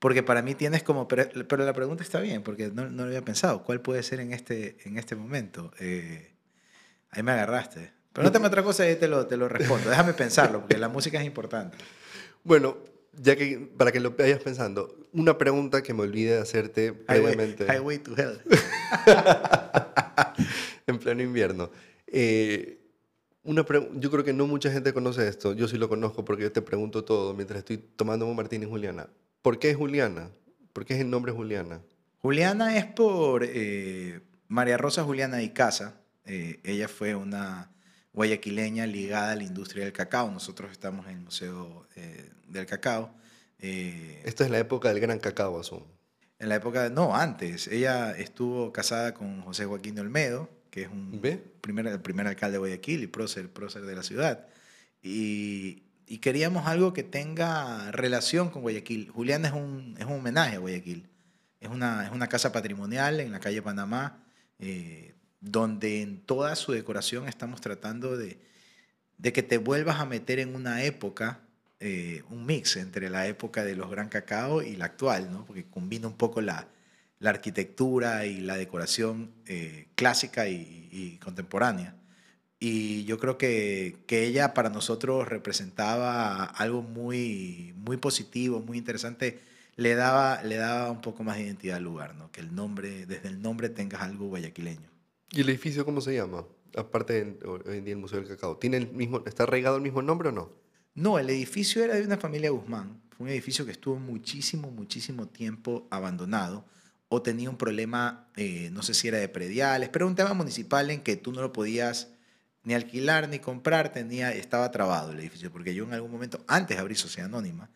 porque para mí tienes como, pero, pero, la pregunta está bien, porque no, no, lo había pensado. ¿Cuál puede ser en este, en este momento? Eh, ahí me agarraste. Pero no te otra cosa y te lo, te lo respondo. Déjame pensarlo, porque la música es importante. Bueno, ya que para que lo vayas pensando, una pregunta que me olvidé de hacerte previamente. Highway, to Hell. en pleno invierno. Eh, una yo creo que no mucha gente conoce esto. Yo sí lo conozco porque yo te pregunto todo mientras estoy tomando un Martín y Juliana. ¿Por qué Juliana? ¿Por qué es el nombre Juliana? Juliana es por eh, María Rosa Juliana y Casa. Eh, ella fue una guayaquileña ligada a la industria del cacao. Nosotros estamos en el Museo del Cacao. Esto es la época del gran cacao, asumo. En la época, no, antes. Ella estuvo casada con José Joaquín Olmedo, que es un Primer, el primer alcalde de Guayaquil y prócer, prócer de la ciudad. Y, y, queríamos algo que tenga relación con Guayaquil. Julián es un, es un homenaje a Guayaquil. Es una, es una casa patrimonial en la calle Panamá, eh, donde en toda su decoración estamos tratando de, de que te vuelvas a meter en una época eh, un mix entre la época de los Gran Cacao y la actual, ¿no? porque combina un poco la, la arquitectura y la decoración eh, clásica y, contemporánea. Y yo creo que, que, ella para nosotros representaba algo muy, muy positivo, muy interesante. Le daba, le daba un poco más de identidad al lugar, ¿no? que el nombre, desde el nombre tengas algo guayaquileño. ¿Y el edificio cómo se llama? Aparte, hoy Museo del Cacao. ¿Tiene el mismo, ¿Está arraigado el mismo nombre o no? No, el edificio era de una familia Guzmán. Fue un edificio que estuvo muchísimo, muchísimo tiempo abandonado o tenía un problema, eh, no sé si era de prediales, pero un tema municipal en que tú no lo podías ni alquilar ni comprar, tenía, estaba trabado el edificio, porque yo en algún momento, antes de abrir Sociedad Anónima,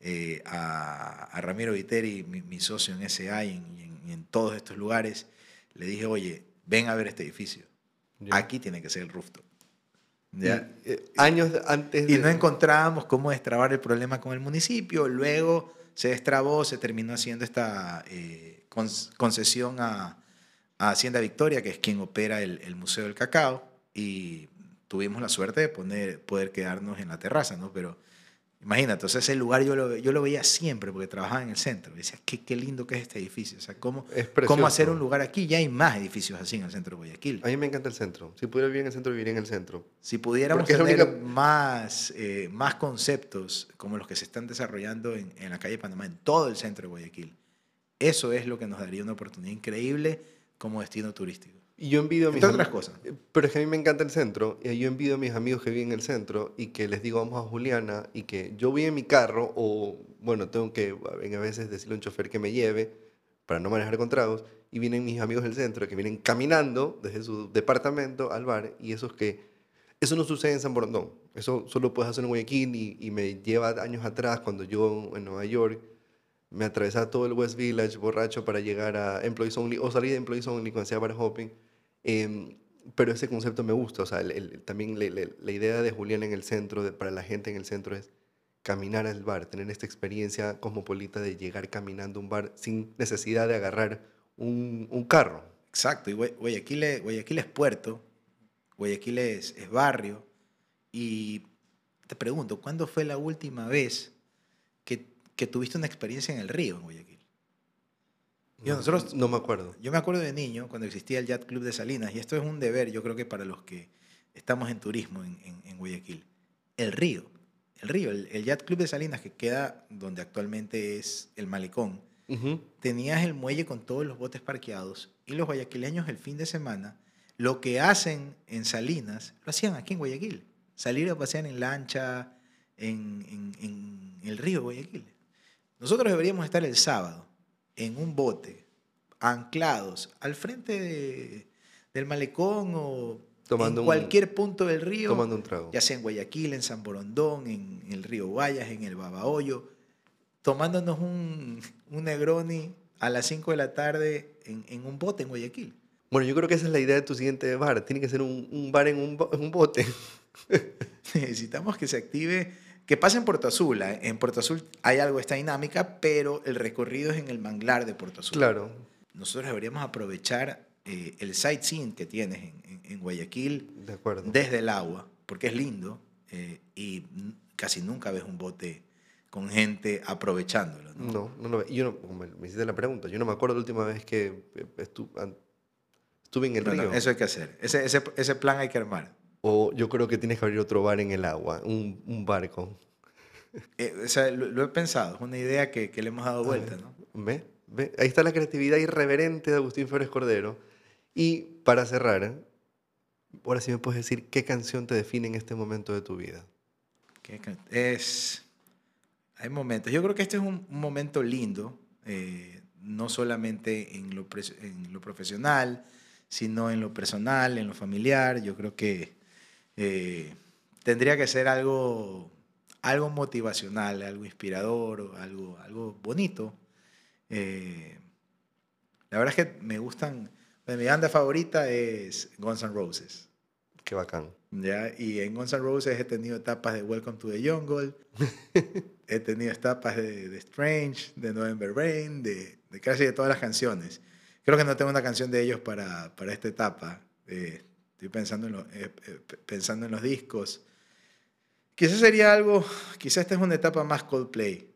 eh, a, Ramiro Viteri, mi, socio en SA y en, todos estos lugares, le dije, oye, ven a ver este edificio. Aquí tiene que ser el rooftop. Eh, años antes Y no encontrábamos cómo destrabar el problema con el municipio. Luego se destrabó, se terminó haciendo esta eh, concesión a, Hacienda Victoria, que es quien opera el, Museo del Cacao, y tuvimos la suerte de poner, poder quedarnos en la terraza, ¿no? Pero Imagínate, entonces ese lugar yo lo, yo lo veía siempre porque trabajaba en el centro. Y decía, qué, qué lindo que es este edificio. O sea, ¿cómo, ¿cómo hacer un lugar aquí? Ya hay más edificios así en el centro de Guayaquil. A mí me encanta el centro. Si pudiera vivir en el centro, viviría en el centro. Si pudiéramos tener más, eh, más conceptos como los que se están desarrollando en, en la calle Panamá, en todo el centro de Guayaquil, eso es lo que nos daría una oportunidad increíble como destino turístico. Y yo envidio a mis otras cosas. Pero es que a mí me encanta el centro y yo envidio a mis amigos que viven en el centro y que les digo vamos a Juliana y que yo voy en mi carro o bueno, tengo que a veces decirle a un chofer que me lleve para no manejar con tragos y vienen mis amigos del centro que vienen caminando desde su departamento al bar y eso es que eso no sucede en San Borondón. Eso solo puedes hacer en Guayaquil y, y me lleva años atrás cuando yo en Nueva York me atravesaba todo el West Village borracho para llegar a Employees Only o salir de Employees Only cuando hacía bar hopping Em, pero ese concepto me gusta, o sea, también la idea de Julián en el centro, para la gente en el centro es caminar al bar, tener esta experiencia cosmopolita de llegar caminando a un bar sin necesidad de agarrar un, carro. Exacto, y Guayaquil es, Guayaquil es puerto, Guayaquil es, es barrio, y te pregunto, ¿cuándo fue la última vez que, que tuviste una experiencia en el río en Guayaquil? Yo, nosotros, no me acuerdo. Yo me acuerdo de niño, cuando existía el Yacht Club de Salinas, y esto es un deber, yo creo que para los que estamos en turismo en, en, Guayaquil. El río, el río, el, Yacht Club de Salinas, que queda donde actualmente es el malecón, tenías el muelle con todos los botes parqueados, y los guayaquileños el fin de semana, lo que hacen en Salinas, lo hacían aquí en Guayaquil. Salir a pasear en lancha, en, en, en el río Guayaquil. Nosotros deberíamos estar el sábado en un bote, anclados al frente del malecón o en cualquier punto del río, tomando un trago. ya sea en Guayaquil, en San Borondón, en el río Guayas, en el Babahoyo, tomándonos un, un Negroni a las 5 de la tarde en, en, un bote en Guayaquil. Bueno, yo creo que esa es la idea de tu siguiente bar. Tiene que ser un, un bar en un, en un bote. Necesitamos que se active que pasa en Puerto Azul. ¿eh? En Puerto Azul hay algo de esta dinámica, pero el recorrido es en el manglar de Puerto Azul. Claro. Nosotros deberíamos aprovechar eh, el sightseeing que tienes en, en, Guayaquil de desde el agua, porque es lindo eh, y casi nunca ves un bote con gente aprovechándolo. No, no, no, no yo no, me hiciste la pregunta, yo no me acuerdo la última vez que estuve, estuve en el río. eso hay que hacer, ese, ese, ese plan hay que armar. O yo creo que tienes que abrir otro bar en el agua, un, un barco. Eh, o sea, lo, lo he pensado, es una idea que, que le hemos dado vuelta, ¿no? ¿Ve? ¿Ve? Ahí está la creatividad irreverente de Agustín Flores Cordero. Y para cerrar, ahora sí me puedes decir qué canción te define en este momento de tu vida. ¿Qué can- Es. Hay momentos. Yo creo que este es un, un momento lindo, eh, no solamente en lo, en lo profesional, sino en lo personal, en lo familiar. Yo creo que eh, tendría que ser algo, algo motivacional, algo inspirador, algo, algo bonito. Eh, la verdad es que me gustan. mi banda favorita es Guns N' Roses. Qué bacán. ¿ya? Y en Guns N' Roses he tenido etapas de Welcome to the Jungle, he tenido etapas de, de Strange, de November Rain, de, de casi de todas las canciones. Creo que no tengo una canción de ellos para, para esta etapa. Eh, estoy pensando en, lo- eh, eh, pensando en los discos. Quizás sería algo, quizás esta es una etapa más Coldplay.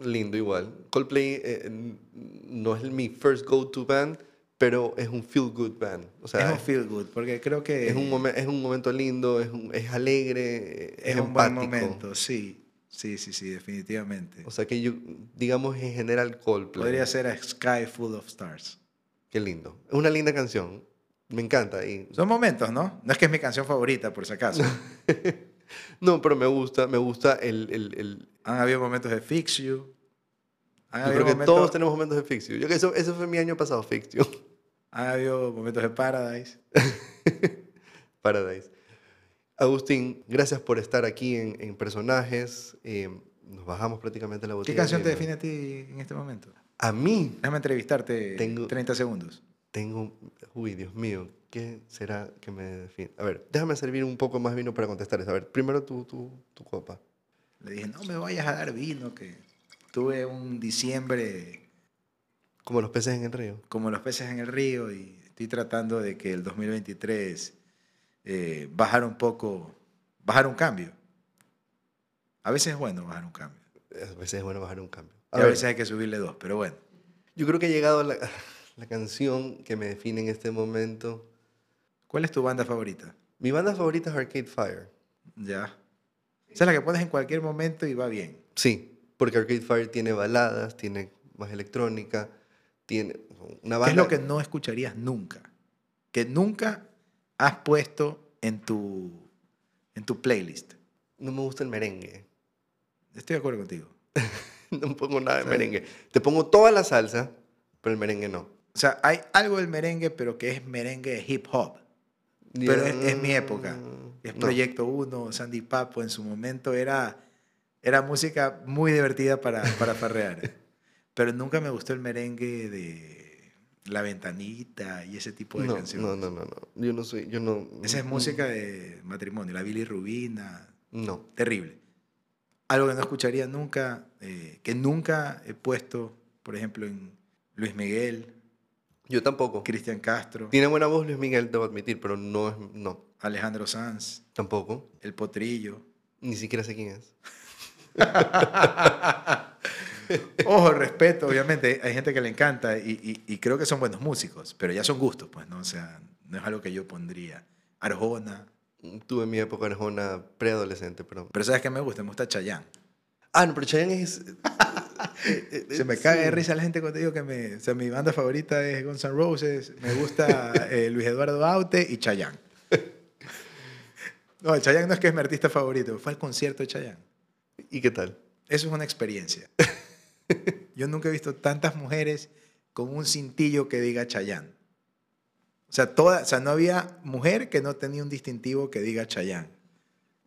Lindo igual. Coldplay eh, no es mi first go-to band, pero es un feel-good band. O sea, es un feel good, porque creo que es un, momen- es un momento lindo, es, un- es alegre, es, es un buen empático. momento, sí. Sí, sí, sí, definitivamente. O sea que yo, digamos en general Coldplay. Podría ser a Sky Full of Stars. Qué lindo. Es una linda canción. Me encanta. Y... Son momentos, ¿no? No es que es mi canción favorita, por si acaso. No, pero me gusta, me gusta el... el, el- Han habido momentos de Fix You. Han Yo habido, creo que momentos, todos tenemos momentos de Fix You. Yo, que eso, eso fue mi año pasado, Fix You. han habido momentos de Paradise. Paradise. Agustín, gracias por estar aquí en, en Personajes. Eh, nos bajamos prácticamente la botella. ¿Qué canción te de- define a ti en este momento? A mí Déjame entrevistarte Tengo- 30 segundos. Tengo... Uy, Dios mío, ¿qué será que me define? A ver, déjame servir un poco más vino para contestar eso. A ver, primero tu, tu, tu copa. Le dije, no me vayas a dar vino, que tuve un diciembre Como los peces en el río. como los peces en el río y estoy tratando de que el 2023 eh, bajar un poco, bajar un cambio. A veces es bueno bajar un cambio. A veces es bueno bajar un cambio. Y A a ver, veces hay que subirle dos, pero bueno. yo creo que ha llegado la, la canción que me define en este momento. ¿Cuál es tu banda favorita? Mi banda favorita es Arcade Fire. Ya. Esa es la que pones en cualquier momento y va bien. Sí, porque Arcade Fire tiene baladas, tiene más electrónica, tiene una ¿Qué banda... es lo que no escucharías nunca? Que nunca has puesto en tu, en tu playlist. No me gusta el merengue. Estoy de acuerdo contigo. No pongo nada de merengue. Te pongo toda la salsa, pero el merengue no. O sea, hay algo del merengue, pero que es merengue de hip hop. Pero es, es mi época. Es No. Proyecto 1, Sandy Papo en su momento era, era música muy divertida para, para farrear. Pero nunca me gustó el merengue de La Ventanita y ese tipo de No, canciones. no, no, no, no. Yo no soy, yo no... Esa es música de matrimonio, la Billy Rubina, No. terrible. Algo que no escucharía nunca, eh, que nunca he puesto, por ejemplo, en Luis Miguel, Yo tampoco. Cristian Castro, Tiene buena voz Luis Miguel, debo admitir, pero no es... No, Alejandro Sanz, tampoco. El Potrillo. Ni siquiera sé quién es. Ojo, respeto, obviamente, hay gente que le encanta y, y- y creo que son buenos músicos, pero ya son gustos, pues, ¿no? O sea, no es algo que yo pondría. Arjona, Tuve mi época arjona preadolescente, pero... pero ¿sabes qué me gusta? Me gusta Chayanne. Ah, no, pero Chayanne es... Se me caga de risa la gente cuando digo que me, o sea, mi banda favorita es Guns N' Roses, me gusta eh, Luis Eduardo Aute y Chayanne. No, Chayanne no es que es mi artista favorito, fue al concierto de Chayanne. ¿Y qué tal? Eso es una experiencia. Yo nunca he visto tantas mujeres con un cintillo que diga Chayanne. O sea, toda, o sea, no había mujer que no tenía un distintivo que diga Chayanne.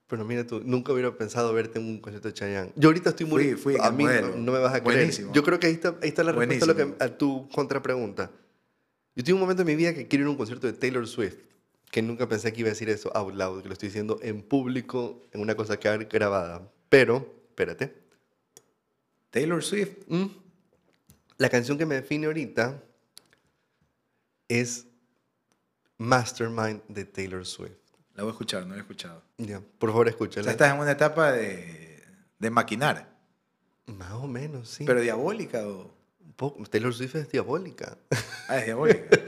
Pero mira tú, nunca hubiera pensado verte en un concierto de Chayanne. Yo ahorita estoy muy... Fui- a mí no, me vas a creer. Buenísimo. Yo creo que ahí está, ahí está la respuesta a, lo que- a tu contrapregunta. Yo tuve un momento en mi vida que quiero ir a un concierto de Taylor Swift, que nunca pensé que iba a decir eso out loud, que lo estoy diciendo en público, en una cosa que va grabada. Pero, espérate. Taylor Swift, Mm. La canción que me define ahorita es Mastermind de Taylor Swift. La voy a escuchar, no la he escuchado. Ya, por favor, O escúchala. sea, estás en una etapa de, de maquinar, Más o menos, sí. pero diabólica o... Taylor Swift es diabólica. Ah, es diabólica.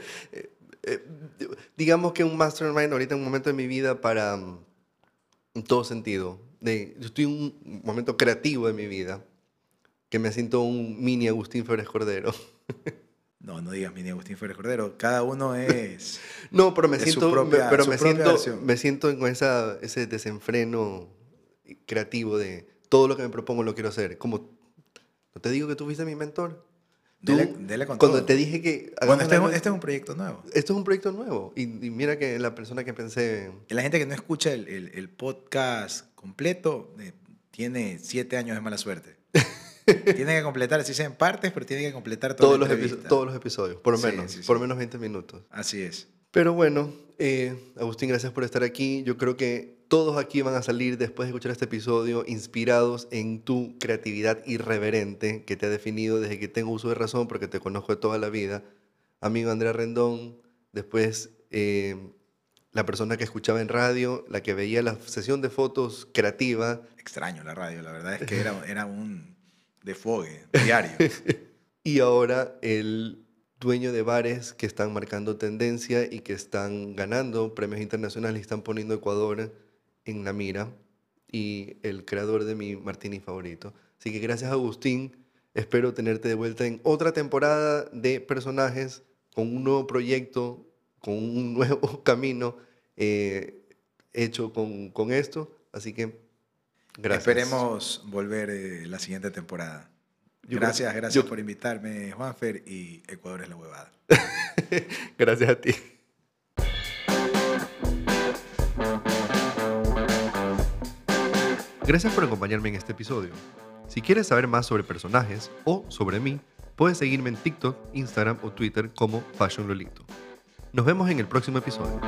Eh, digamos que un mastermind ahorita en un momento de mi vida para mm, en todo sentido. de, yo estoy en un momento creativo de mi vida que me siento un mini Agustín Flores Cordero. No, no digas mini Agustín Flores Cordero. Cada uno es. no, pero me siento, propia- pero me siento, versión. me siento con esa, ese desenfreno creativo de todo lo que me propongo lo quiero hacer. Como, ¿no te digo que tú fuiste mi mentor? Tú, Dele, dele con cuando todo. te dije que... Bueno, este es, un, algo- este es un proyecto nuevo. esto es un proyecto nuevo. Y, y mira que la persona que pensé... La gente que no escucha el, el- el podcast completo eh, tiene siete años de mala suerte. tiene que completar, así sea en partes, pero tiene que completar toda Todos la los, entrevista. todos los episodios, por lo Sí, menos, sí, sí. por menos 20 minutos. Así es. Pero bueno, eh, Agustín, gracias por estar aquí. Yo creo que todos aquí van a salir después de escuchar este episodio inspirados en tu creatividad irreverente que te ha definido desde que tengo uso de razón porque te conozco de toda la vida. Amigo Andrea Rendón, después eh, la persona que escuchaba en radio, la que veía la sesión de fotos creativa Extraño la radio, la verdad es que era, era un desfogue diario. y ahora el dueño de bares que están marcando tendencia y que están ganando premios internacionales y están poniendo Ecuador en la mira y el creador de mi martini favorito. Así que gracias Agustín, espero tenerte de vuelta en otra temporada de personajes con un nuevo proyecto, con un nuevo camino eh, hecho con, con esto. Así que gracias. Esperemos volver eh, la siguiente temporada. Yo creo- gracias, gracias yo- por invitarme, Juanfer, y Ecuador es la huevada. Gracias a ti. Gracias por acompañarme en este episodio. Si quieres saber más sobre personajes o sobre mí, puedes seguirme en TikTok, Instagram o Twitter como Fashion Lolito. Nos vemos en el próximo episodio.